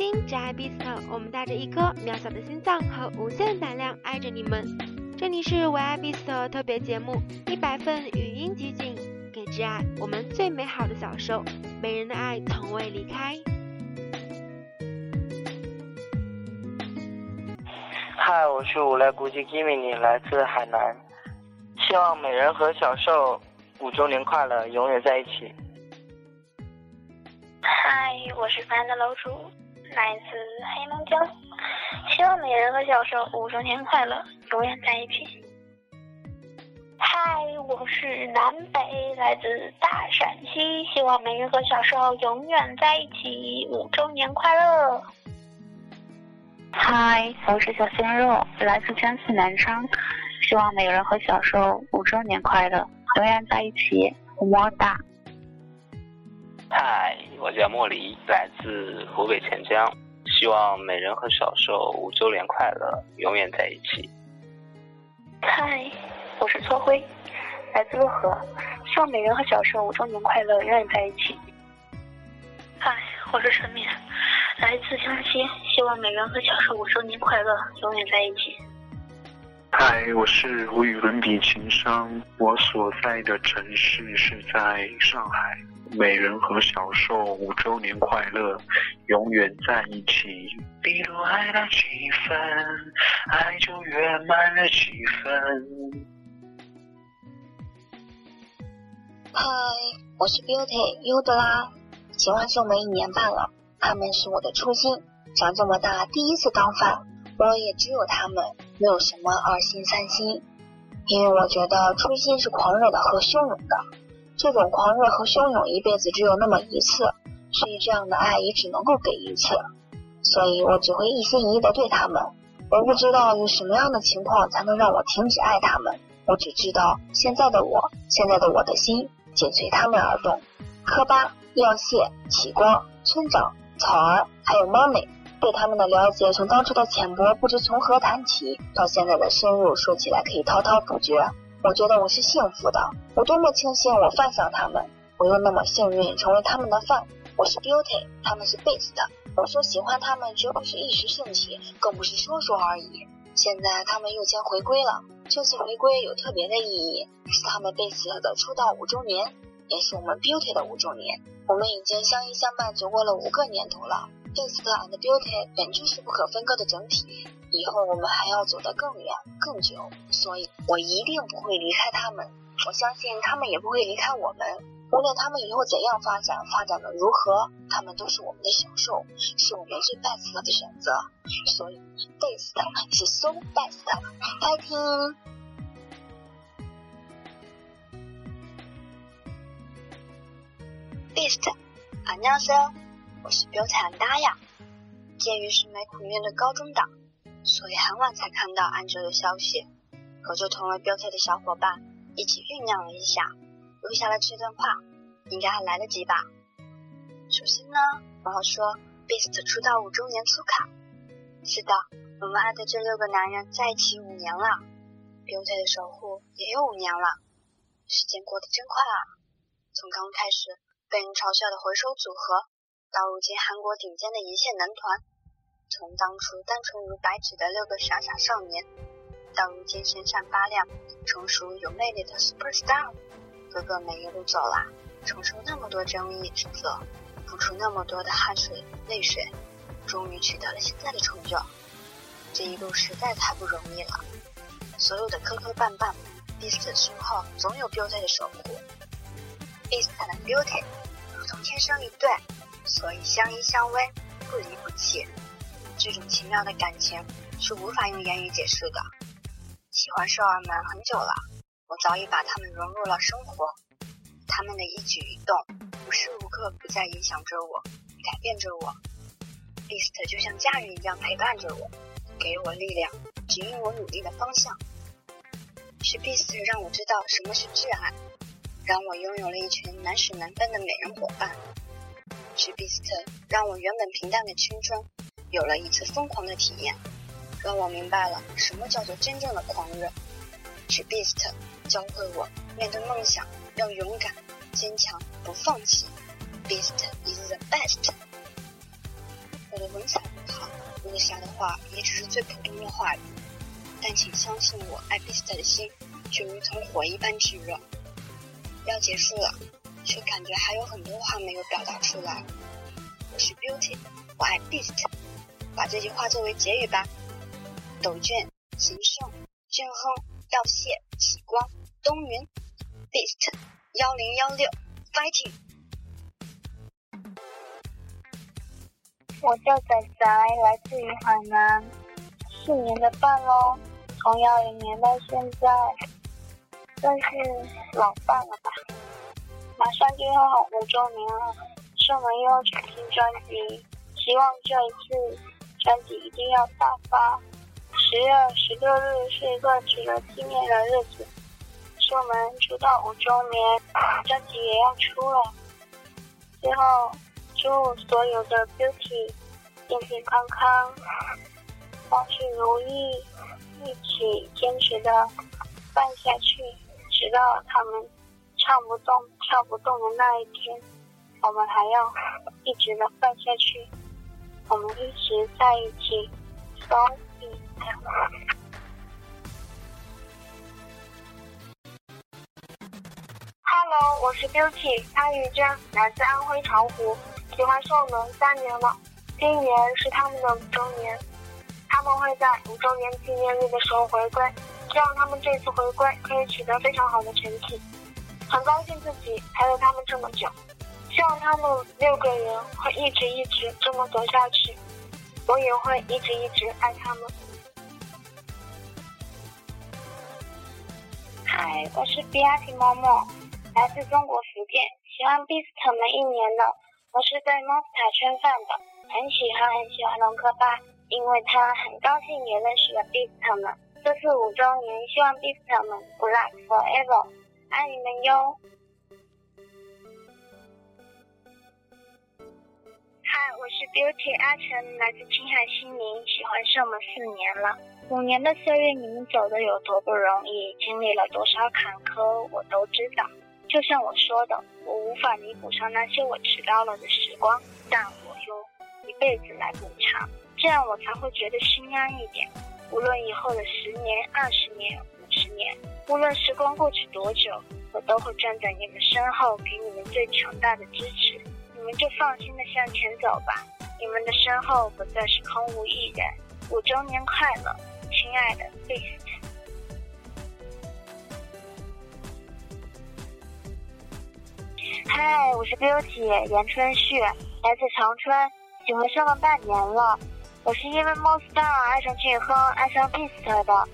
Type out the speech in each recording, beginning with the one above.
的心只爱 Beast，我们带着一颗渺小的心脏和无限胆量爱着你们。这里是唯爱 Beast 特别节目，一百份语音集锦，给挚爱我们最美好的享受，美人的爱从未离开。嗨，我是无赖估计 Kimi，来自海南，希望美人和小受五周年快乐，永远在一起。嗨，我是凡的楼主，来自黑龙江，希望美人和小受五周年快乐，永远在一起。嗨，我是南北，来自大陕西，希望美人和小受永远在一起，五周年快乐。嗨，我是小鲜肉，来自江西南昌，希望美人和小受五周年快乐，永远在一起，么么哒。嗨，我叫莫离，来自湖北潜江，希望美人和小受五周年快乐，永远在一起。嗨，我是搓灰，来自漯河，希望美人和小受五周年快乐，永远在一起。嗨，我是陈冕，来自江西，希望美人和小受五周年快乐，永远在一起。嗨，我是无与伦比情商，我所在的城市是在上海。美人和小受五周年快乐，永远在一起。比如爱的气氛，爱就圆满了几分。嗨，我是 Beauty 优德拉，喜欢秀梅一年半了，他们是我的初心。长这么大第一次当饭，我也只有他们，没有什么二心三心，因为我觉得初心是狂热的和汹涌的。这种狂热和汹涌一辈子只有那么一次，所以这样的爱也只能够给一次，所以我只会一心一意的对他们。我不知道有什么样的情况才能让我停止爱他们，我只知道现在的我，现在的我的心紧随他们而动。科巴、耀谢、启光、村长、草儿，还有猫美，对他们的了解从当初的浅薄不知从何谈起，到现在的深入，说起来可以滔滔不绝。我觉得我是幸福的，我多么庆幸我犯上他们，我又那么幸运成为他们的饭。我是 Beauty，他们是 Beast。我说喜欢他们绝不是一时兴起，更不是说说而已。现在他们又将回归了，这次回归有特别的意义，是他们 Beast 的出道五周年，也是我们 Beauty 的五周年。我们已经相依相伴走过了五个年头了 ，Beast and Beauty 本就是不可分割的整体。以后我们还要走得更远、更久，所以我一定不会离开他们。我相信他们也不会离开我们。无论他们以后怎样发展，发展的如何，他们都是我们的小受，是我们最 best 的选择。所以，best 是 so best，fighting。best，안녕하세 요， 我是标彩安达呀。鉴于是没苦面的高中党。所以很晚才看到安哲的消息，可就同为标菜的小伙伴一起酝酿了一下，留下了这段话，应该还来得及吧。首先呢，我要说 Beast 出道五周年粗卡。是的，我们爱的这六个男人在一起五年了，标菜的守护也有五年了，时间过得真快啊！从刚开始被人嘲笑的回收组合，到如今韩国顶尖的一线男团。从当初单纯如白纸的六个傻傻少年，到如今身上发亮、成熟有魅力的 super star，哥哥们一路走来，承受那么多争议指责，付出那么多的汗水泪水，终于取得了现在的成就。这一路实在太不容易了，所有的磕磕绊绊彼此身后总有 Beauty 的守护。Beast and Beauty 如同天生一对，所以相依相偎，不离不弃。这种奇妙的感情是无法用言语解释的。喜欢少儿们很久了，我早已把他们融入了生活。他们的一举一动，无时无刻不在影响着我，改变着我。Beast 就像家人一样陪伴着我，给我力量，指引我努力的方向。是 Beast 让我知道什么是挚爱，让我拥有了一群难舍难分的美人伙伴。是 Beast 让我原本平淡的青春。有了一次疯狂的体验，让我明白了什么叫做真正的狂热。是 Beast 教会我面对梦想要勇敢、坚强、不放弃。Beast is the best。我的文采不好，落下的话也只是最普通的话语。但请相信我，爱 Beast 的心却如同火一般炙热。要结束了，却感觉还有很多话没有表达出来。我是 Beauty，我爱 Beast，把这句话作为结语吧。斗卷、秦胜、俊亨、道谢、启光、东云、Beast，幺零幺六，Fighting！我叫仔仔，来自于海南，四年的半喽，从幺零年到现在，算是老伴了吧。马上就要五周年了，是我们又要全新专辑，希望这一次专辑一定要大发。十月十六日是一个值得纪念的日子，是我们出道五周年，专辑也要出了。最后。祝所有的 Beauty 健健康康，万事如意，一起坚持的办下去，直到他们唱不动、跳不动的那一天，我们还要一直的办下去。我们一直在一起，So Hello，我是 Beauty 潘玉珍，来自安徽巢湖。喜欢上我们三年了，今年是他们的五周年，他们会在五周年纪念日的时候回归，希望他们这次回归可以取得非常好的成绩。很高兴自己陪了他们这么久，希望他们六个人会一直一直这么走下去，我也会一直一直爱他们。嗨，我是 B R T 默默，来自中国福建，喜欢 Beast 们一年了。我是被 Monster 圈饭的，很喜欢很喜欢龙科巴，因为他很高兴也认识了 Beast 们。这次五周年，希望 Beast 们 Black Forever，爱你们哟！嗨，我是 Beauty 阿晨，来自青海西宁，喜欢上我们四年了。五年的岁月，你们走的有多不容易，经历了多少坎坷，我都知道。就像我说的，我无法弥补上那些我迟到了的时光，但我用一辈子来补偿，这样我才会觉得心安一点。无论以后的十年、二十年、无论时光过去多久，我都会站在你们身后，给你们最强大的支持。你们就放心的向前走吧，你们的身后不再是空无一人。五周年快乐，亲爱的 Beast。嗨，我是 Beauty 严春旭，来自长春，喜欢上了半年了。我是因为 Monster 爱上俊亨，爱上 Beast 的。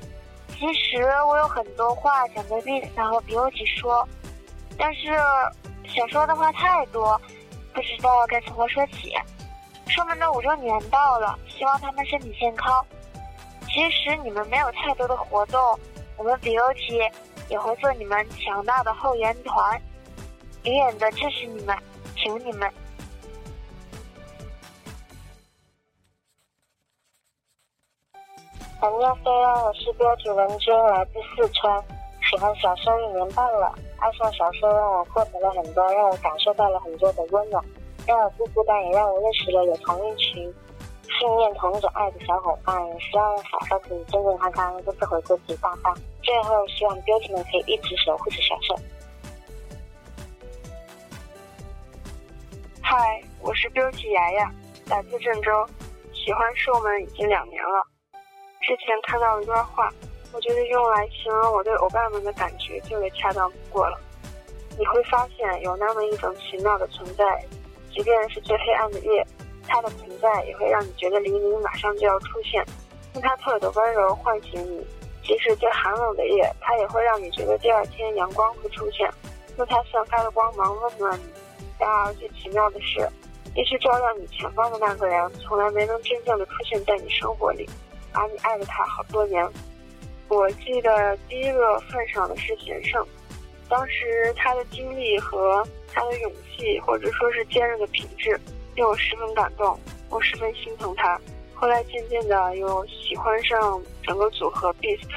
其实我有很多话想对 BTS 和 Beauty 说，但是想说的话太多，不知道该从何说起。他们的五周年到了，希望他们身体健康。其实你们没有太多的活动，我们 Beauty 也会做你们强大的后援团。永远的支持你们，求你们。大家好，我是标题文娟，来自四川，喜欢小说一年半了。爱上小说让我获得了很多，让我感受到了很多的温暖，让我不孤单，也让我认识了有同一群信念同一种爱的小伙伴。也希望小说可以健健康康，这次回归可以大。最后，希望标题们可以一直守护着小说。嗨，我是 Beauty 牙牙，来自郑州，喜欢是我们已经两年了。之前看到一段话，我觉得用来形容我对欧巴们的感觉最为恰当不过了。你会发现有那么一种奇妙的存在，即便是最黑暗的夜，它的存在也会让你觉得黎明马上就要出现，用它特有的温柔唤醒你。即使最寒冷的夜，它也会让你觉得第二天阳光会出现，用它散发的光芒温暖你。然而，最奇妙的是，一直照亮你前方的那个人，从来没能真正的出现在你生活里，而你爱了他好多年。我记得第一个份上的是贤胜，当时他的经历和他的勇气，或者说是坚韧的品质，令我十分感动，我十分心疼他。后来渐渐的又喜欢上整个组合 Beast，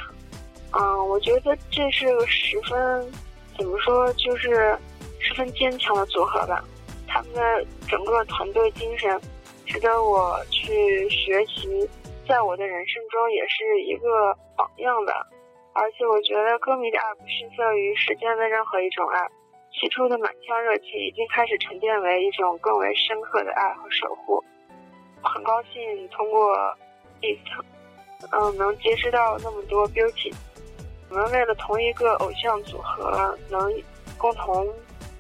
嗯，我觉得这是个十分，怎么说，就是。十分坚强的组合吧，他们的整个团队精神值得我去学习，在我的人生中也是一个榜样的。而且我觉得歌迷的爱不逊色于世间的任何一种爱，起初的满腔热情已经开始沉淀为一种更为深刻的爱和守护。很高兴通过 east 嗯，能结识到那么多 Beauty。我们为了同一个偶像组合，能共同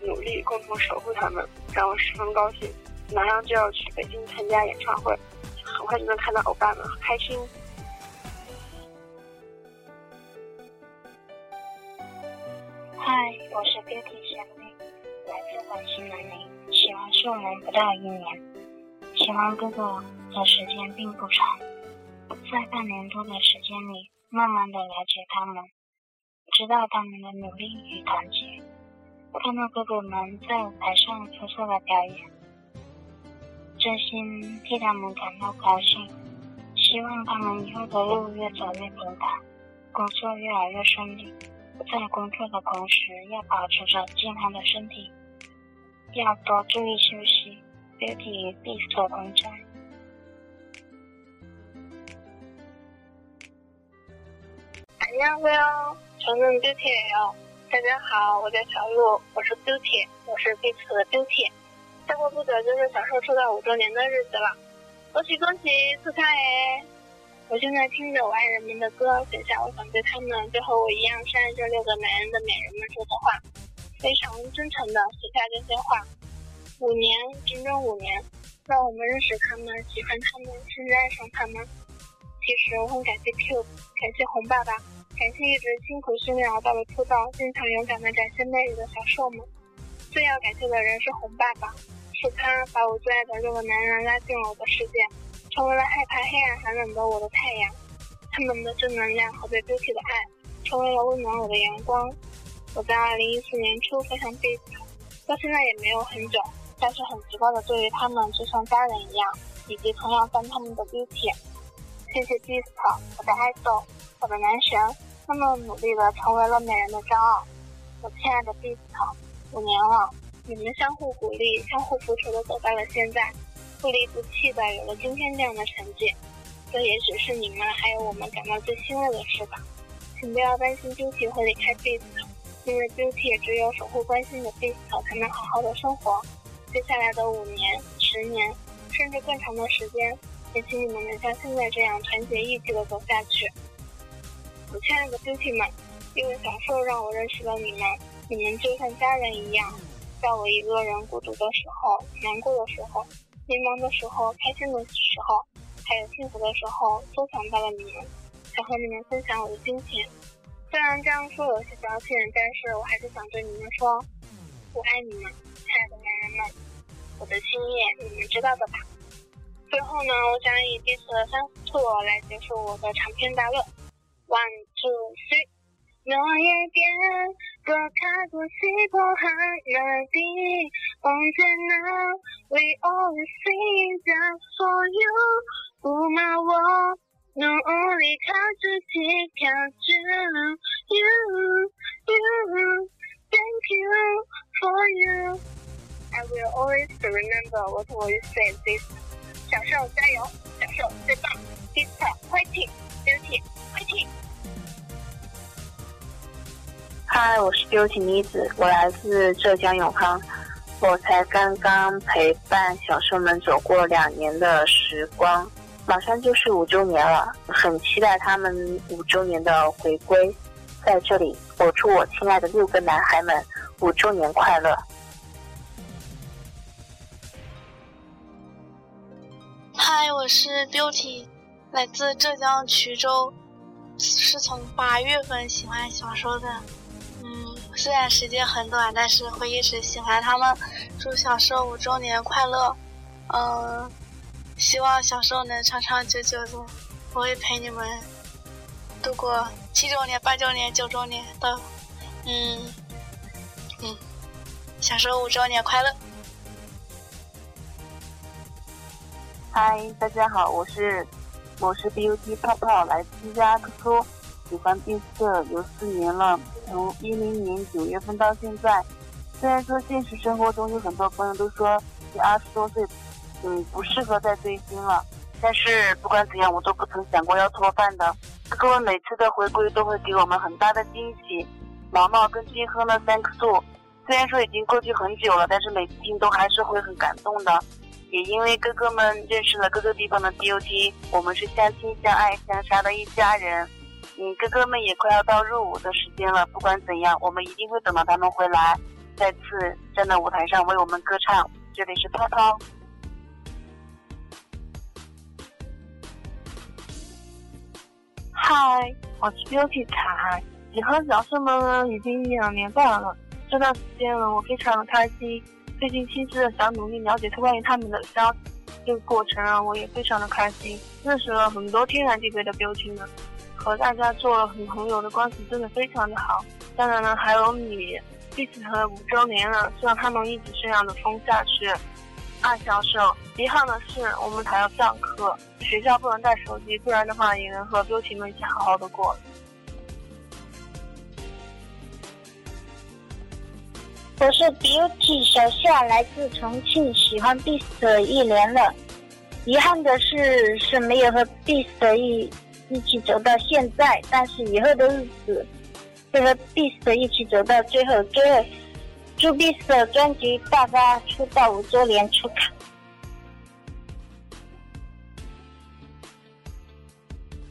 努力，共同守护他们，让我十分高兴。马上就要去北京参加演唱会，很快就能看到欧巴了，开心。嗨，我是 Beauty 小妹，来自广西南宁，喜欢是我们不到一年。喜欢哥哥的时间并不长，在半年多的时间里，慢慢的了解他们。知道他们的努力与团结，看到哥哥们在舞台上出色的表演，真心替他们感到高兴。希望他们以后的路越走越平坦，工作越来越顺利。在工作的同时，要保持着健康的身体，要多注意休息。Beauty 必所同在。안녕하세요 저는 Beauty 예요大家好，我叫小鹿，我是 Beauty，我是彼此的 Beauty。 再过不久就是小兽出道五周年的日子了，恭喜恭喜，祝他耶！我现在听着我爱人们的歌，写下我想对他们就和我一样深爱这六个男人的美人们说的话，非常真诚的写下这些话。五年，整整五年，让我们认识他们，喜欢他们，甚至爱上他们。其实我很感谢 Q，感谢红爸爸。感谢一直辛苦训练熬到了出道，经常勇敢的展现魅力的小兽们。最要感谢的人是红爸爸，是他把我最爱的六个男人拉进了我的世界，成为了害怕黑暗寒冷的我的太阳。他们的正能量和对 Beauty 的爱，成为了温暖我的阳光。我在二零一四年初非常 Beast，到现在也没有很久，但是很直观的对于他们就像家人一样，以及同样翻他们的 Beauty。谢谢 Beast，我的爱豆，我的男神。那么努力的成为了美人的骄傲，我亲爱的 Beast，五年了，你们相互鼓励、相互扶持的走到了现在，不离不弃的有了今天这样的成绩，这也许是你们还有我们感到最欣慰的事吧。请不要担心 Beauty 会离开 Beast，因为 Beauty 只有守护关心的 Beast 才能好好的生活。接下来的五年、十年，甚至更长的时间，也请你们能像现在这样团结一起的走下去。我亲爱的 Beauty 们，因为小兽让我认识了你们，你们就像家人一样。在我一个人孤独的时候、难过的时候、迷茫的时候、开心的时候，还有幸福的时候，都想到了你们，想和你们分享我的心情。虽然这样说有些矫情，但是我还是想对你们说，我爱你们，亲爱的男人们，我的心意你们知道的吧。最后呢，我想以这次的三四兔来结束我的长篇大论。One two three，诺言变多太多稀薄和热地，梦见了，We always sing that for you，不骂我，努力靠自己，靠着 you，you，you，Thank you for you，I will always remember what we said this，小兽加油，小兽最棒，Sister fighting，Beauty fighting。嗨，我是 Beauty 妮子，我来自浙江永康。我才刚刚陪伴小兽们走过两年的时光，马上就是五周年了，很期待他们五周年的回归。在这里，我祝我亲爱的六个男孩们五周年快乐。嗨，我是 Beauty，来自浙江衢州，是从八月份喜欢小兽的。虽然时间很短，但是会一直喜欢他们。祝小兽五周年快乐！嗯，希望小兽能长长久久的，我会陪你们度过七周年、八周年、九周年的。嗯嗯，小兽五周年快乐！嗨，大家好，我是我是 BUT 泡泡，来自家图图。喜欢闭色有四年了，从一零年九月份到现在。虽然说现实生活中有很多朋友都说你二十多岁嗯，不适合再追星了。但是不管怎样，我都不曾想过要脱饭的。哥哥们每次的回归都会给我们很大的惊喜。毛毛跟金喝了三颗素，虽然说已经过去很久了，但是每次听都还是会很感动的。也因为哥哥们认识了各个地方的 BOT，我们是相亲相爱相杀的一家人。嗯，哥哥们也快要到入伍的时间了，不管怎样，我们一定会等到他们回来，再次站在舞台上为我们歌唱。这里是涛涛。嗨，我是 Beauty 彩，喜欢小兽们已经一两年半了。这段时间呢，我非常的开心。最近亲自的想努力了解关于他们的消，这个过程啊，我也非常的开心，认识了很多天南地北的 Beauty 们。和大家做了很朋友的关系，真的非常的好。当然了，还有你，Beast 五周年了，希望他们一直这样的疯下去。二销售，遗憾的是我们还要上课，学校不能带手机，不然的话也能和 Beauty 们一起好好的过。我是 Beauty 小夏，来自重庆，喜欢 Beast 一年了。遗憾的是是没有和 Beast 一。一起走到现在，但是以后的日子会和 Beast 一起走到最后。最后，祝 Beast 专辑大发出道五周年出卡。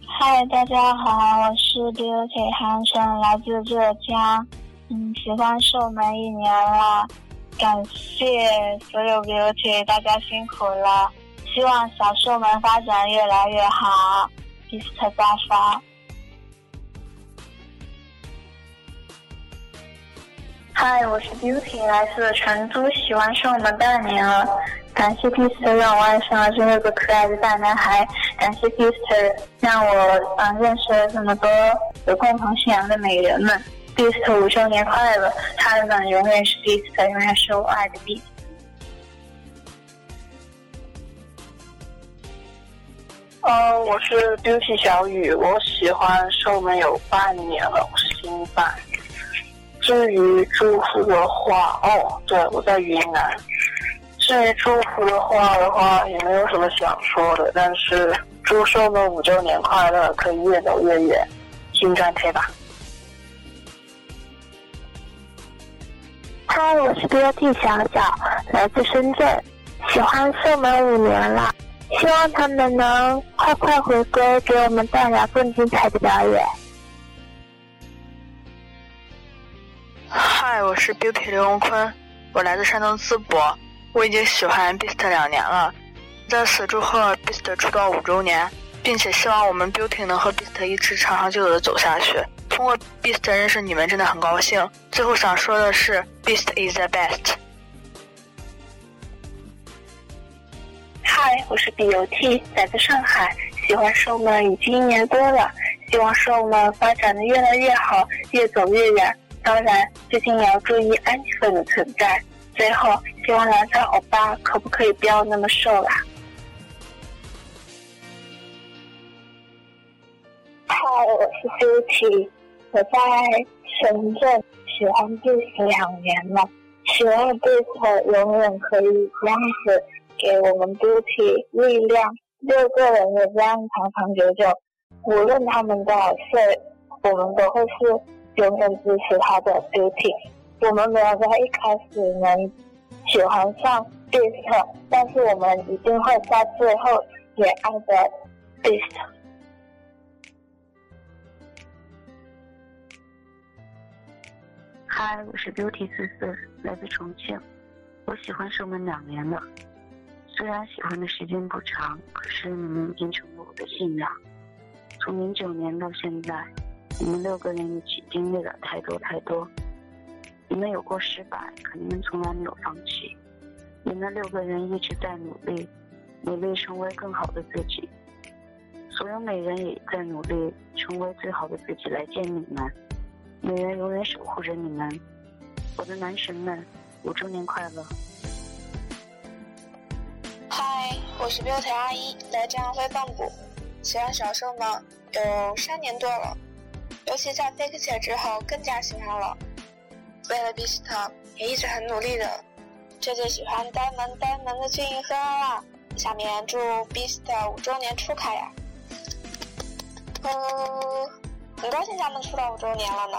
嗨，大家好，我是 Beauty 韩生，来自浙江。嗯，喜欢瘦们一年了，感谢所有 Beauty，大家辛苦了。希望小兽们发展越来越好。Beast 大发。嗨，我是 Beauty，来自成都，喜欢上我们半年了。感谢 Beast 让我爱上了这六个可爱的大男孩，感谢 Beast 让我嗯认识了这么多有共同信仰的美人们。Beast 五周年快乐，他们永远是 Beast，永远是我爱的 Be。嗯，我是 Beauty 小雨，我喜欢瘦们有半年了，我是新版。至于祝福的话，哦，对，我在云南。至于祝福的话的话，也没有什么想说的，但是祝瘦们五周年快乐，可以越走越远，新专推吧。嗨，我是 Beauty 小小，来自深圳，喜欢瘦们五年了。希望他们能快快回归，给我们带来更精彩的表演。嗨，我是 Beauty 刘荣坤，我来自山东淄博，我已经喜欢 Beast 两年了，在此祝贺 Beast 出道五周年，并且希望我们 Beauty 能和 Beast 一直长长久久的走下去。通过 Beast 认识你们真的很高兴。最后想说的是，Beast is the best。嗨，我是 B U T，来自上海，喜欢兽们已经一年多了，希望兽们发展的越来越好，越走越远。当然，最近也要注意安全的存在。最后，希望蓝色欧巴可不可以不要那么瘦啦？嗨，我是 B U T，我在深圳，喜欢 B U 两年了，希望 B U 永远可以这样子。给我们 Beauty 力量，六个人也这样长长久久。无论他们多少岁，我们都会是永远支持他的 Beauty。我们没有在一开始能喜欢上 Beast，但是我们一定会在最后也爱着 Beast。嗨，我是 Beauty 四四，来自重庆。我喜欢是我们两年了。虽然喜欢的时间不长，可是你们已经成了我的信仰。从零九年到现在，你们六个人一起经历了太多太多。你们有过失败，可你们从来没有放弃。你们六个人一直在努力，努力成为更好的自己。所有美人也在努力成为最好的自己来见你们。美人永远守护着你们，我的男神们，五周年快乐！嗨，我是 Beauty 阿姨，来自安徽蚌埠，喜欢小兽们有三年多了，尤其在 Fake 之后更加喜欢了。为了 Beast 也一直很努力的，最最喜欢呆萌呆萌的俊和啦，下面祝 Beast 五周年初开呀！嗯，很高兴他们出道五周年了呢，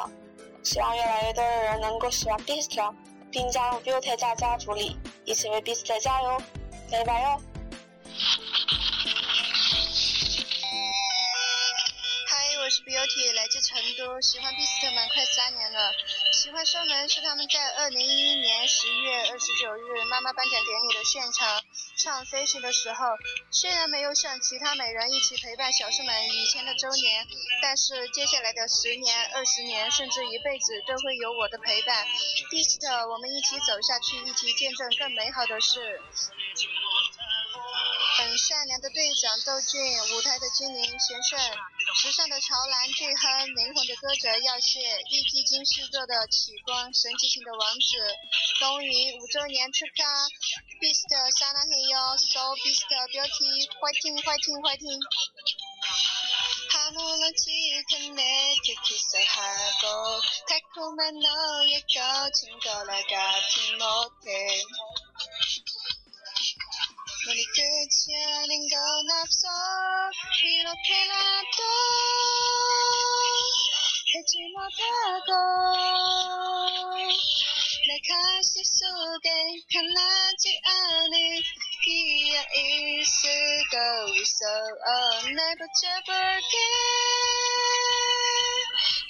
希望越来越多的人能够喜欢 Beast，并加入 Beauty 大家族里，一起为 Beast 加油，拜拜哦！嗨！我是 Beauty，来自成都，喜欢 Beast 们快三年了。喜欢双门是他们在二零一一年十一月二十九日妈妈颁奖典礼的现场唱《飞行》的时候，虽然没有像其他美人一起陪伴小师们以前的周年，但是接下来的十年、二十年，甚至一辈子都会有我的陪伴。Beast，我们一起走下去，一起见证更美好的事。很善良的队长窦俊，舞台的精灵贤胜，时尚的潮男巨亨，灵魂的歌者耀谢，一击金狮座的启光，神奇情的王子冬云，五周年축하 Beast 사랑해 요, So Beast Beauty, Fighting, Fighting, Fighting. 하늘은 내 키스 하고 달콤한 너의 거친 거라 같은 못해 우리 끝이 아닌 건 없어. 이렇게라도 해지 못하고 내 가슴 속에 변하지 않을 기억일 수도 있어. oh, 날 붙여볼게.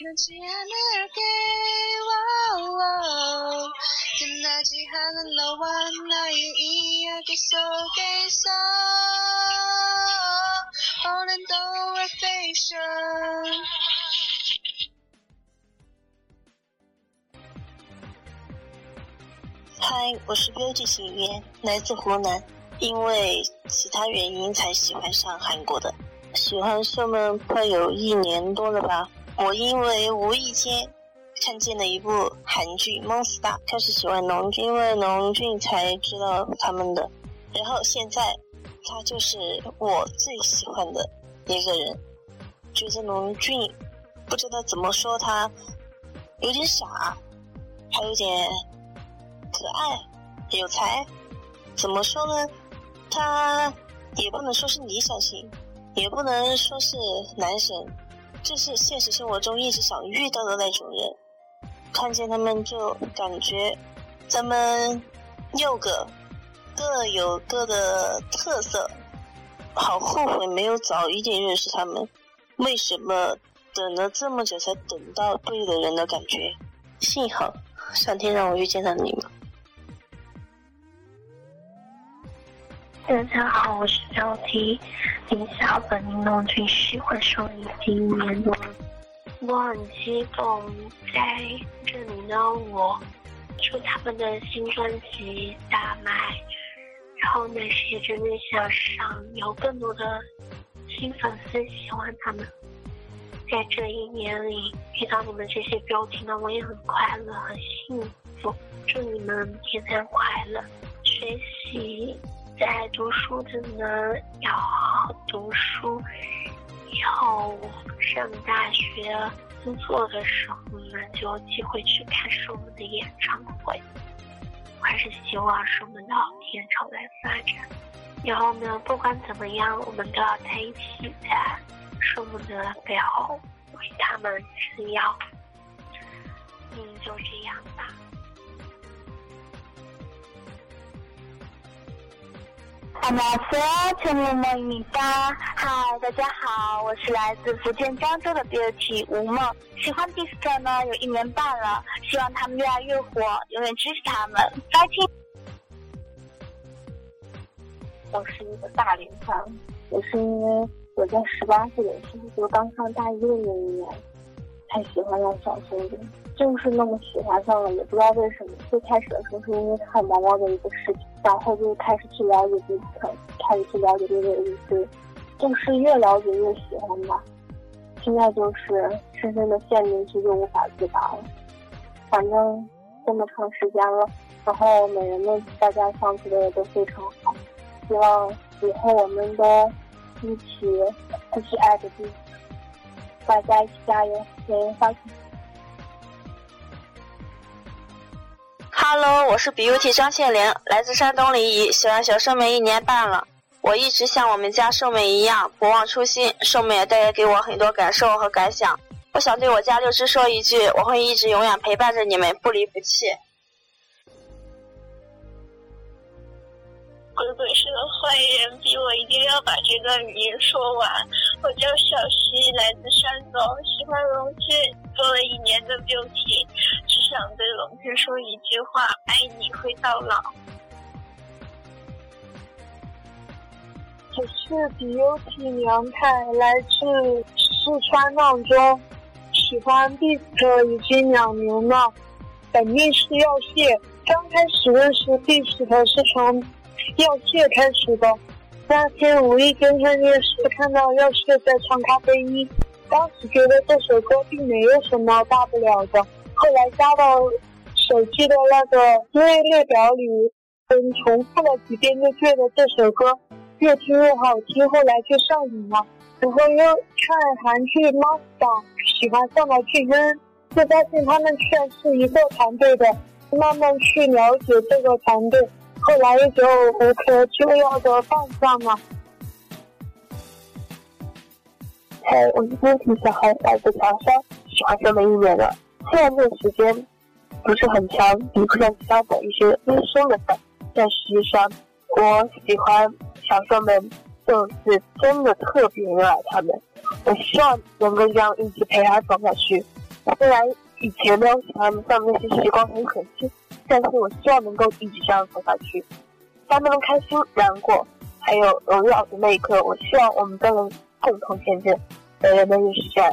놓지 않을게. wow, wow. 끝나지 않은 너와 나의 이야기 속에서 오랜도의 패션 嗨，我是 Beauty 心月，来自湖南，因为其他原因才喜欢上韩国的，喜欢秀们快有一年多了吧。我因为无意间 看见了一部韩剧《Monster》，开始喜欢龙俊，因为龙俊才知道他们的。然后现在他就是我最喜欢的一个人，觉得龙俊不知道怎么说他，有点傻，还有点。可爱，有才，怎么说呢？他也不能说是理想型，也不能说是男神，就是现实生活中一直想遇到的那种人。看见他们就感觉，咱们六个各有各的特色，好后悔没有早一点认识他们。为什么等了这么久才等到对的人的感觉？幸好上天让我遇见了你们。大家好，我是标题林小本林龙俊，喜欢上已经一年多了，我很激动，在这里呢，我祝他们的新专辑大卖，然后呢，也真的想上有更多的新粉丝喜欢他们，在这一年里遇到你们这些标题呢，我也很快乐，很幸福，祝你们天天快乐，学习。在读书的呢，要好好读书。以后上大学工作的时候呢，就有机会去看我们的演唱会。我还是希望是我们到天朝来发展。以后呢，不管怎么样，我们都要在一起，在我们的背后为他们撑腰。嗯，就这样吧。안녕하세요천문모입니 다。 嗨，大家好，我是来自福建漳州的 Beauty 吴梦，喜欢 Beast 呢有一年半了，希望他们越来越火，永远支持他们，fighting！我是一个大连fan，也是因为我在十八岁的时候就刚上大一的那一年，才喜欢上小松的。就是那么喜欢上了，也不知道为什么。最开始的时候是因为看毛毛的一个视频， 然后就开始去了解彼此，开始去了解这个意思，就是越了解越喜欢吧。现在就是深深的陷进去就无法自拔了。反正这么长时间了，然后每人们大家相处的也都非常好，希望以后我们都一起继续爱着彼此，大家一起加油，演员发财。Hello，我是 Beauty 张庆玲，来自山东临沂，喜欢小瘦妹一年半了。我一直像我们家瘦妹一样不忘初心，瘦妹也带给我很多感受和感想。我想对我家六只说一句：我会一直永远陪伴着你们，不离不弃。鬼鬼是个坏人，逼我一定要把这段语音说完。我叫小溪，来自山东，喜欢龙俊，做了一年的 beauty，只想对龙俊说一句话：爱你会到老。我是 beauty 娘太，来自四川阆中，喜欢 Beast 已经两年了，本命是药蟹，刚开始认识 Beast 是从。药蟹开始的，那天无意间看电视，看到药蟹在唱《咖啡因》，当时觉得这首歌并没有什么大不了的。后来加到手机的那个音乐列表里，嗯，重复了几遍，就觉得这首歌越听越好听，后来就上瘾了。然后又看韩剧《Master》，喜欢上了俊恩，就发现他们居然是一个团队的，慢慢去了解这个团队。后来就无可救药的放下了。嗨，我是边体小孩，来自长沙，喜欢这么一年了。虽然这个时间不是很长，比不上其他的一些优秀的粉，但实际上我喜欢小说们，就是真的特别热爱他们。我希望能够这样一直陪他走下去。虽然以前没有喜欢他们那些时光很可惜。但是我希望能够一直这样走下去，当他们开心、难过，还有荣耀的那一刻，我希望我们都能共同见证人人的日实现，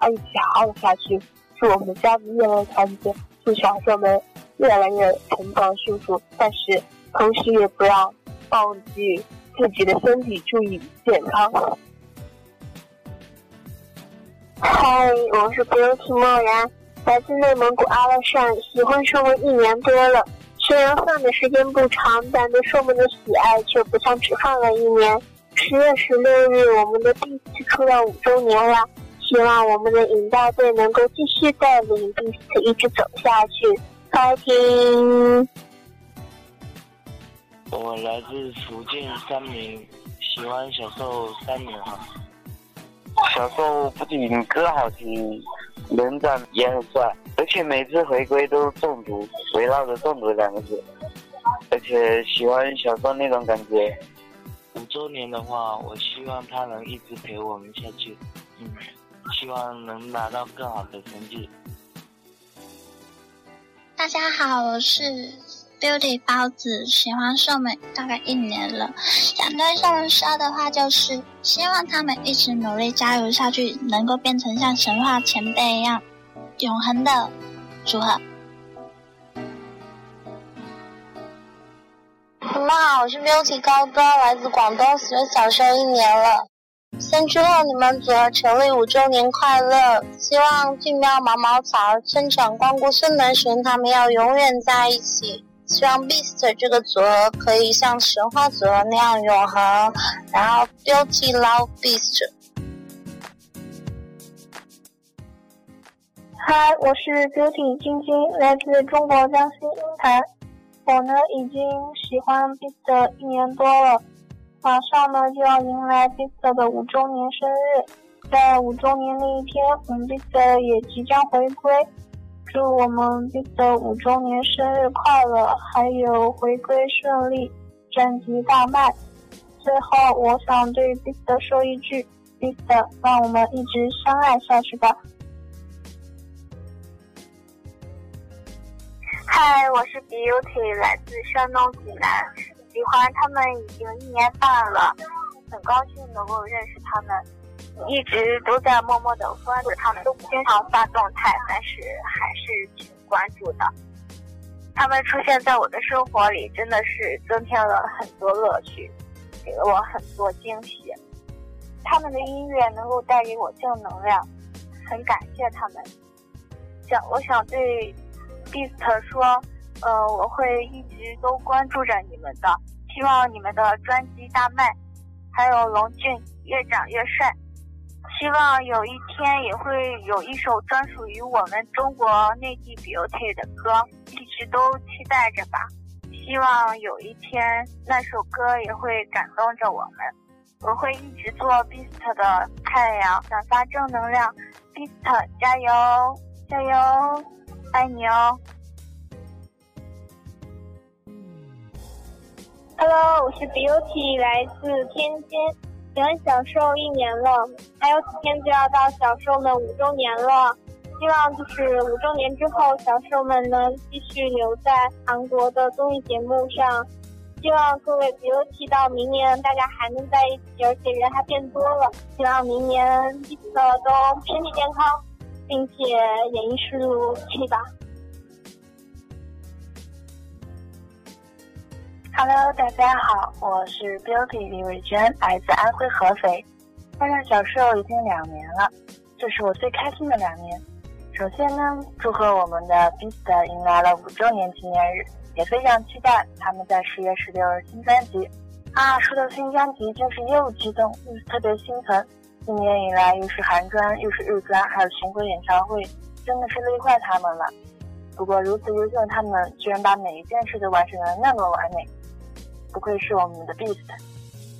要一起好好的下去。祝我们的家族越来越团结，祝小朋友们越来越成长幸福。但是同时也不要忘记自己的身体，注意健康。嗨，我是不用听莫然。来自内蒙古阿拉善，喜欢寿们一年多了。虽然换的时间不长，但对寿们的喜爱却不像只换了一年。十月十六日，我们的第一次出道五周年了，希望我们的影大队能够继续带领第一次一直走下去。开听。我来自福建三明，喜欢小寿三年了。小寿不仅歌好听。人长也很帅，而且每次回归都是中毒，围绕着“中毒”两个字，而且喜欢小时候那种感觉。五周年的话，我希望他能一直陪我们下去，嗯，希望能拿到更好的成绩。大家好，我是 Beauty 包子，喜欢瘦美大概一年了，想对瘦美说的话就是。希望他们一直努力加油下去，能够变成像神话前辈一样永恒的组合。你们好，我是 Beauty 高端，来自广东，喜欢小生一年了。先祝贺你们组合成立五周年快乐！希望俊喵、毛毛草、村长、光顾、孙门神他们要永远在一起。希望 Beast 这个组合可以像神话组合那样永恒。然后 Beauty Love Beast。嗨，我是 Beauty 晶晶，来自中国江西鹰潭。我呢已经喜欢 Beast 一年多了，马上呢就要迎来 Beast 的五周年生日。在五周年那一天，我们 Beast 也即将回归。祝我们 b i s 五周年生日快乐，还有回归顺利，专辑大卖。最后，我想对 b i s t 说一句 b i s t 让我们一直相爱下去吧。嗨，我是 Beauty，来自山东济南，喜欢他们已经一年半了，很高兴能够认识他们。一直都在默默的关注他们，都不经常发动态，但是还是挺关注的。他们出现在我的生活里，真的是增添了很多乐趣，给了我很多惊喜。他们的音乐能够带给我正能量，很感谢他们。想，我想对 Beast 说，呃，我会一直都关注着你们的，希望你们的专辑大卖，还有龙俊越长越帅。希望有一天也会有一首专属于我们中国内地 beauty 的歌，一直都期待着吧。希望有一天那首歌也会感动着我们。我会一直做 Beast 的太阳，散发正能量。Beast 加油，加油，爱你哦！Hello，我是 Beauty，来自天津，喜欢小兽一年了，还有几天就要到小兽们五周年了。希望就是五周年之后，小兽们能继续留在韩国的综艺节目上。希望各位 Beauty 到明年大家还能在一起，而且人还变多了。希望明年彼此都身体健康，并且演艺之路起吧。Hello，大家好，我是 Beauty 李伟娟，来自安徽合肥。看上小兽已经两年了，这是我最开心的两年。首先呢，祝贺我们的 Beast 迎来了五周年纪念日，也非常期待他们在十月十六日新专辑。啊，说到新专辑，真是又激动又特别心疼。一年以来，又是韩专，又是日专，还有巡回演唱会，真的是累坏他们了。不过如此优秀的他们，居然把每一件事都完成的那么完美，不愧是我们的 Beast。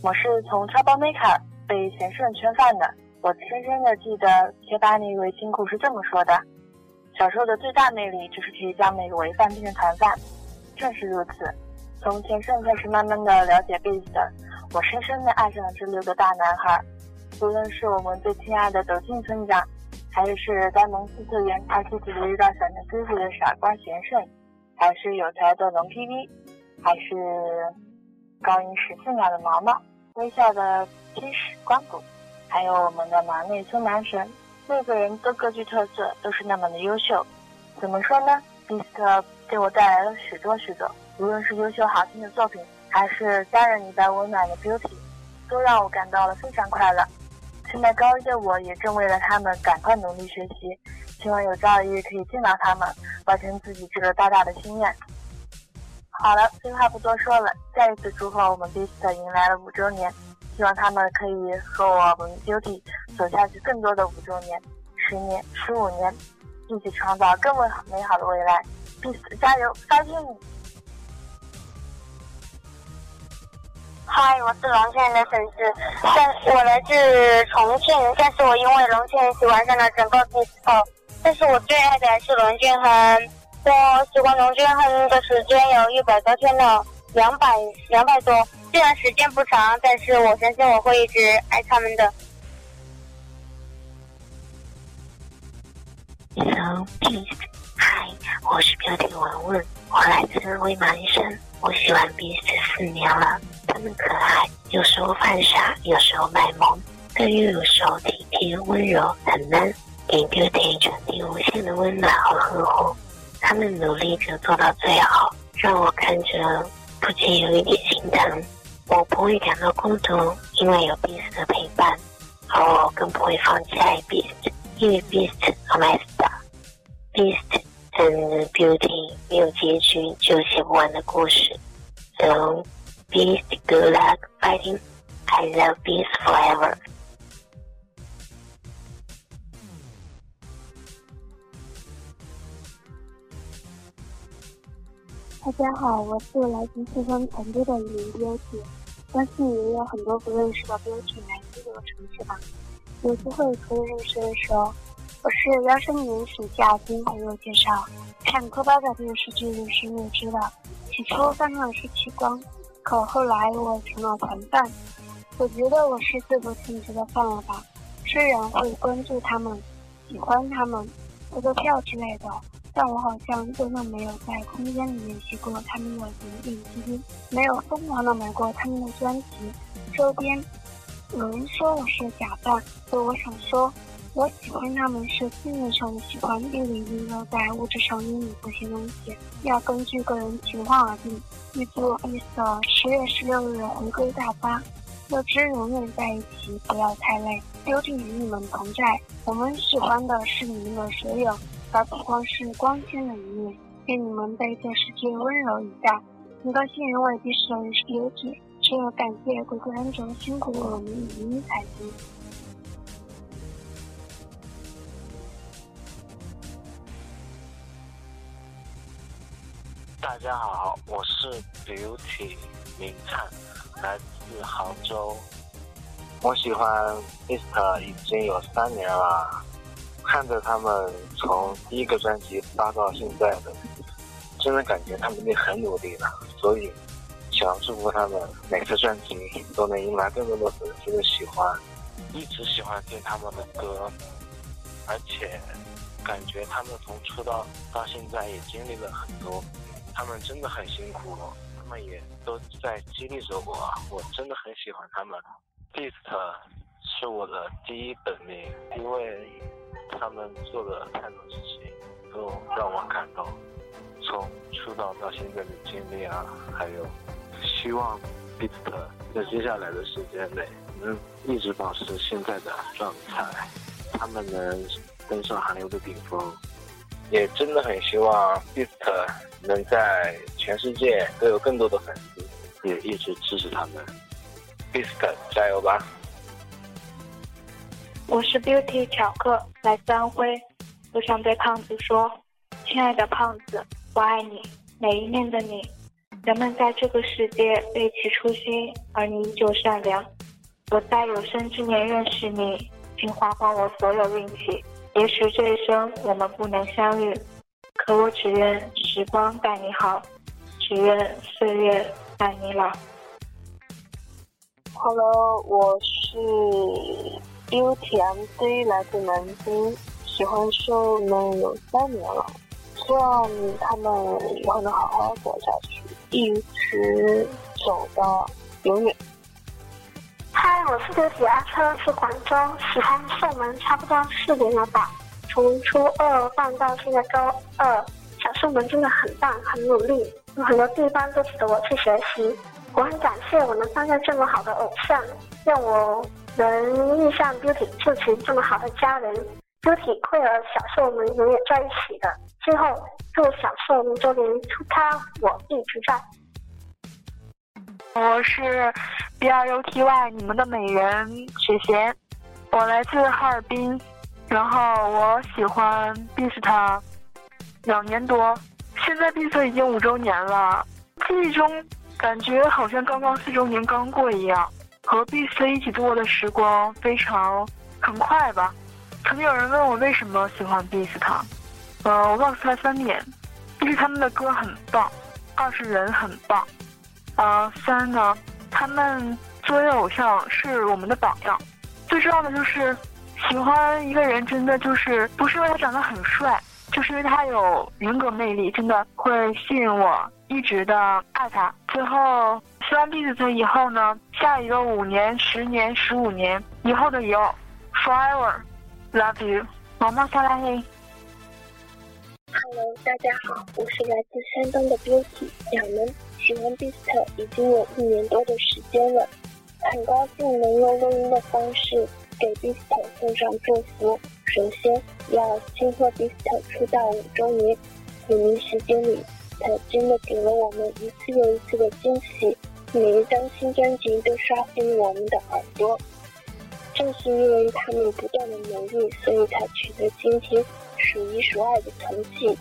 我是从超包 Maker 被贤顺圈饭的。我深深的记得贴吧那位辛苦是这么说的：“小时候的最大魅力就是可以将每个违犯变成团饭。”正是如此，从前顺开始慢慢的了解 Beast，我深深的爱上了这六个大男孩。无论是我们最亲爱的抖进村长，还是呆萌四次元、爱自己的遇到小牛哥哥的傻瓜贤顺，还是有才的龙 PV，还是高音十四秒的毛毛，微笑的天使光谷。还有我们的马内村男神，每个人都各具特色，都是那么的优秀。怎么说呢？Beast 给我带来了许多许多，无论是优秀好听的作品，还是家人一般温暖的 Beauty，都让我感到了非常快乐。现在高一的我也正为了他们赶快努力学习，希望有朝一日可以见到他们，完成自己这个大大的心愿。好了，废话不多说了，再一次祝贺我们 Beast 迎来了五周年。希望他们可以和我们 Beauty 走下去更多的五周年、十年、十五年，一起创造更为美好的未来。Beast 加油，相信你！嗨，我是龙倩的粉丝，但我来自重庆，但是我因为龙倩喜欢上了整个 Beast，但是我最爱的是龙俊亨，我喜欢龙俊亨的时间有一百多天了，两百两百多。虽然时间不长，但是我相信我会一直爱他们的。Hello, peace. Hi，我是标题文文，我来自威马山，我喜欢 Beast 四年了。他们可爱，有时候犯傻，有时候卖萌，但又有时候体贴温柔，很 man，给 Beauty 传递无限的温暖和呵护。他们努力着做到最好，让我看着不禁有一点心疼。我不会感到孤独，因为有 Beast 的陪伴，而我更不会放弃爱 Beast，因为 Beast 和 My Star，Beast and Beauty 没有结局就写不完的故事。So Beast, good luck fighting. I love Beast forever. 大家好，我是来自四川成都的一名 Beauty，相信也有很多不认识的 Beauty 来自这个城市吧。有机会可以认识认识哦。我是幺三年暑假经朋友介绍看科巴的电视剧认识月之的，起初当然是奇光，可后来我成了团饭。我觉得我是最不称职的饭了吧？虽然会关注他们，喜欢他们，投个票之类的。但我好像真的没有在空间里面去过他们的点影基金，没有疯狂的买过他们的专辑周边。有人说我是假扮，可我想说，我喜欢他们是心理上的喜欢，并不一定要在物质上拥有这些东西，要根据个人情况而定。预祝 E.S. 十月十六日回归大发，乐之永远在一起，不要太累。Beauty 与你们同在，我们喜欢的是你们的所有。而不光是光鲜的一面，愿你们被这世界温柔以待。很高兴人为彼此的人是 Beauty，只有感谢鬼鬼恩主辛苦我们语音采集。大家好，我是 Beauty 明灿，来自杭州。我喜欢 Easter 已经有三年了，看着他们从第一个专辑发到现在的，真的感觉他们已经很努力了。所以，想祝福他们每次专辑都能迎来更多的粉丝的喜欢。一直喜欢听他们的歌，而且感觉他们从出道到现在也经历了很多。他们真的很辛苦，他们也都在激励着我。我真的很喜欢他们。Beast 是我的第一本命，因为他们做的太多事情都让我感动。从出道到现在的经历啊，还有希望 Beast 在接下来的时间内能一直保持现在的状态，他们能登上韩流的顶峰。也真的很希望 Beast 能在全世界都有更多的粉丝，也一直支持他们。Beast 加油吧！我是 Beauty 巧克，来自安徽。我想对胖子说：“亲爱的胖子，我爱你，每一面的你。人们在这个世界背弃初心，而你依旧善良。我在有生之年认识你，并花光我所有运气。”也许这一生我们不能相遇，可我只愿时光待你好，只愿岁月待你老。Hello，我是 UTMC，来自南京，喜欢秀们有三年了，希望他们以后能好好活下去，一直走到永远。嗨，我是刘体阿车，是广州，喜欢秀门差不多四年了吧。从初二放到现在高二，小秀门真的很棒，很努力，有很多地方都值得我去学习。我很感谢我能发现这么好的偶像，让我能遇上 Beauty 这群这么好的家人。Beauty 会和小秀们永远在一起的。最后，祝小秀们周年出咖，我一直在。我是 B R U T Y，你们的美人雪贤，我来自哈尔滨，然后我喜欢 Beast 两年多，现在 Beast 已经五周年了，记忆中感觉好像刚刚四周年刚过一样，和 B C 一起度过的时光非常很快吧。曾经有人问我为什么喜欢 Beast，呃，我告诉他三点：一是他们的歌很棒，二是人很棒。啊，三呢？他们作为偶像是我们的榜样。最重要的就是，喜欢一个人真的就是不是因为他长得很帅，就是因为他有人格魅力，真的会吸引我，一直的爱他。最后，希望弟子以后呢，下一个五年、十年、十五年以后的以后，forever，love you，毛毛萨拉黑。Hello，大家好，我是来自山东的 Beauty 两门。喜欢 Beast 已经有一年多的时间了，很高兴能用录音的方式给 Beast 送上祝福。首先要庆贺 Beast 出道五周年，五年时间里，他真的给了我们一次又一次的惊喜，每一张新专辑都刷新了我们的耳朵。正是因为他们不断的努力，所以才取得今天数一数二的成绩。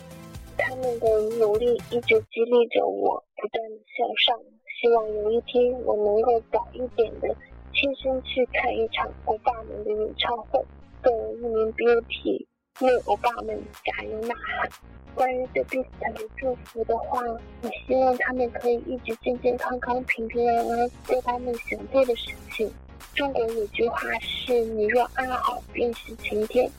他们的努力一直激励着我。不断的向上，希望有一天我能够早一点的亲身去看一场欧巴们的演唱会。作为一名 Beauty，为欧巴们加油呐喊。关于对 Beast 的祝福的话，我希望他们可以一直健健康康、平平安安，做他们想做的事情。中国有句话是：你若安好，便是晴天。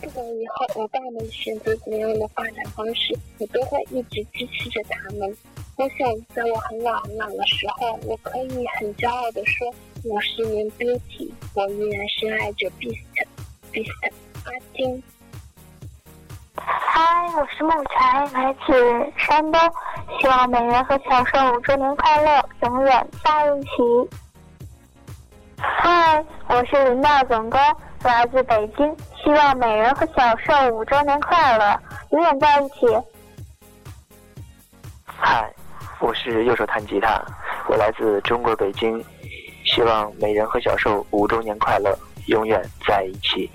不管以后我爸们选择怎样的发展方式，我都会一直支持着他们。我想，在我很老很老的时候，我可以很骄傲地说，我是名 Beauty，我依然深爱着 Beast，Beast，阿金。嗨，我是木柴，来自山东，希望美人和小兽五周年快乐，永远在一起。嗨，我是林道总工，来自北京，希望美人和小兽五周年快乐，永远在一起。嗨。我是右手弹吉他，我来自中国北京，希望美人和小兽五周年快乐，永远在一起。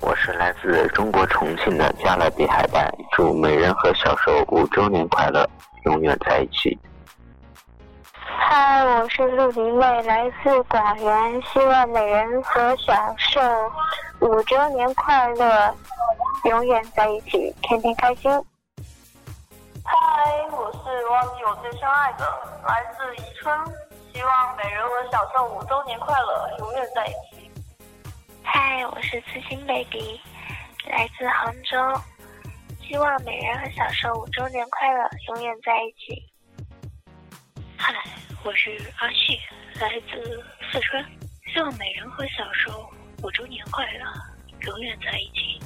我是来自中国重庆的加勒比海带，祝美人和小受五周年快乐，永远在一起。嗨，我是陆林妹，来自广元，希望美人和小受五周年快乐，永远在一起，天天开心。嗨，我是忘记我最深爱的，来自宜春，希望美人和小受五周年快乐，永远在一起。嗨，我是刺心 baby，来自杭州，希望美人和小受五周年快乐，永远在一起。嗨，我是阿旭，来自四川，希望美人和小受五周年快乐，永远在一起。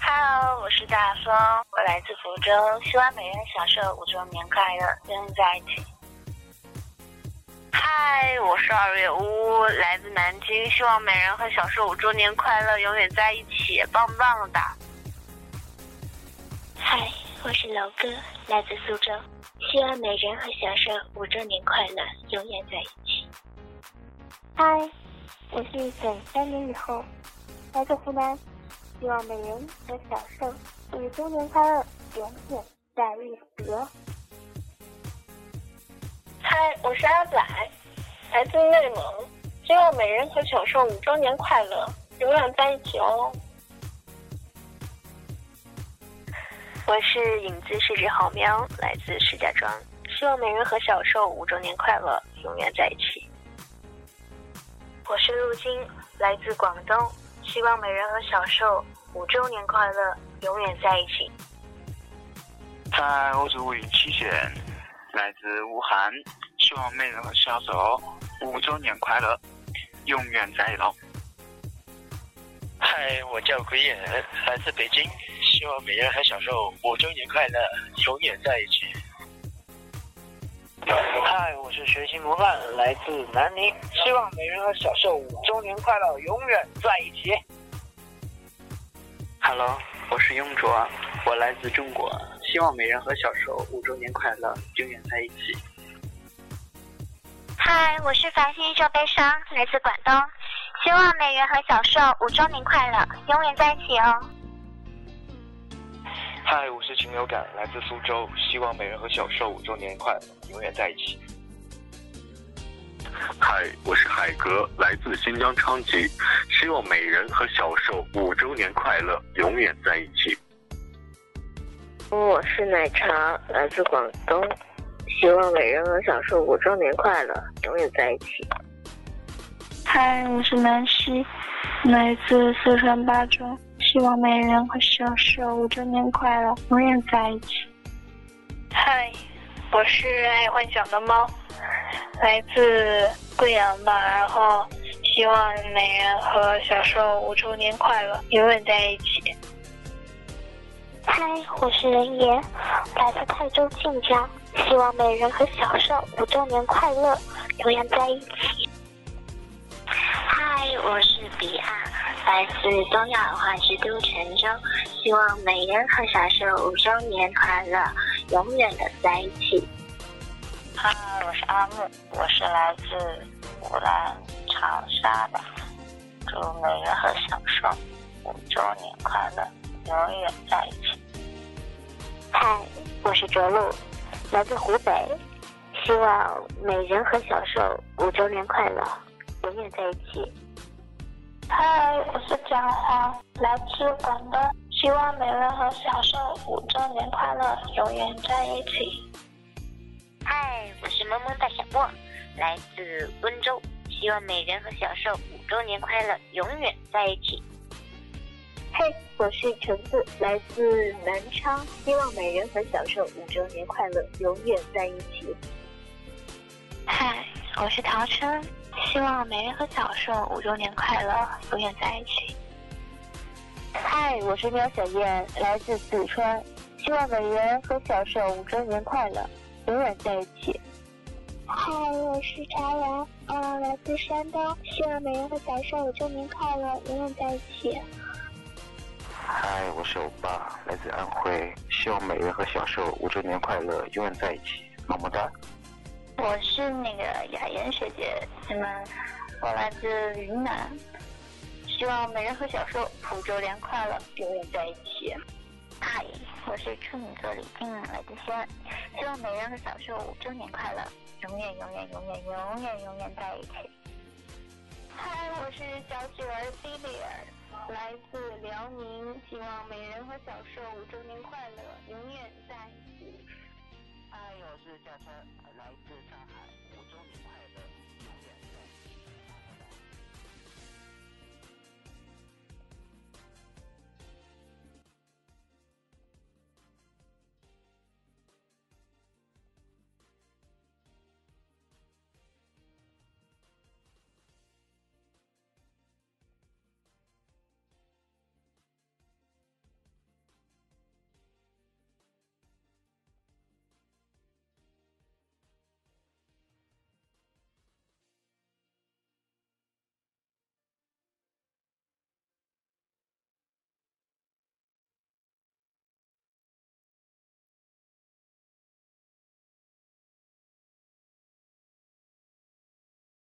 Hello，我是大风，我来自福州，希望美人小受五周年快乐，永远在一起。嗨，我是二月乌，来自南京，希望美人和小受五周年快乐，永远在一起，棒棒的。嗨，我是楼哥，来自苏州，希望美人和小受五周年快乐，永远在一起。嗨，我是等三年以后，来自湖南。希望美人和小受五周年快乐，永远在一起。嗨，我是阿仔，来自内蒙，希望美人和小受五周年快乐，永远在一起哦。我是影子是只好喵，来自石家庄，希望美人和小受五周年快乐，永远在一起。我是陆金，来自广东。希望美人和小受五周年快乐，永远在一起。嗨，我是吴云七贤，来自武汉。希望美人和小受五周年快乐，永远在一起。嗨，我叫鬼眼，来自北京。希望美人和小受五周年快乐，永远在一起。嗨，我是学习模范，来自南宁。希望美人和小受五周年快乐，永远在一起。Hello，我是雍卓，我来自中国。希望美人和小受五周年快乐，永远在一起。嗨，我是繁星受悲伤，来自广东。希望美人和小受五周年快乐，永远在一起哦。嗨，我是禽流感，来自苏州。希望美人和小受五周年快乐，永远在一起。嗨，我是海格，来自新疆昌吉。希望美人和小受五周年快乐，永远在一起。我是奶茶，来自广东。希望美人和小受五周年快乐，永远在一起。嗨，我是南希，来自四川巴中。希望美人和小受五周年快乐，永远在一起。嗨，我是爱幻想的猫，来自贵阳吧。然后希望美人和小受五周年快乐，永远在一起。嗨，我是任言，来自泰州晋江。希望美人和小受五周年快乐，永远在一起。嗨，我是彼岸，来自东亚文化之都泉州。希望美人和小受五周年快乐，永远的在一起。嗨，我是阿木，我是来自湖南长沙的。祝美人和小受五周年快乐，永远在一起。嗨，我是卓露，来自湖北。希望美人和小受五周年快乐，永远在一起。嗨，我是蒋华，来自广东。希望美人和小受五周年快乐，永远在一起。嗨，我是萌萌哒小莫，来自温州。希望美人和小受五周年快乐，永远在一起。嘿，我是橙子，来自南昌。希望美人和小受五周年快乐，永远在一起。嗨，我是陶琛。希望美人和小受五周年快乐，永远在一起。嗨，我是喵小燕，来自四川。希望美人和小受五周年快乐，永远在一起。嗨，我是茶阳，嗯，来自山东。希望美人和小受五周年快乐，永远在一起。嗨，我是欧巴，来自安徽。希望美人和小受五周年快乐，永远在一起，么么哒。我是那个雅妍学姐，你们，我来自云南，希望美人和小寿五周年快乐，永远在一起。嗨，我是处女座李静，来自西安，希望美人和小寿五周年快乐，永远永远永远永远永远在一起。嗨，我是小雪儿 c e l i a 来自辽宁，希望美人和小寿五周年快乐，永远在一起。嗨，我是夏琛，来自上海，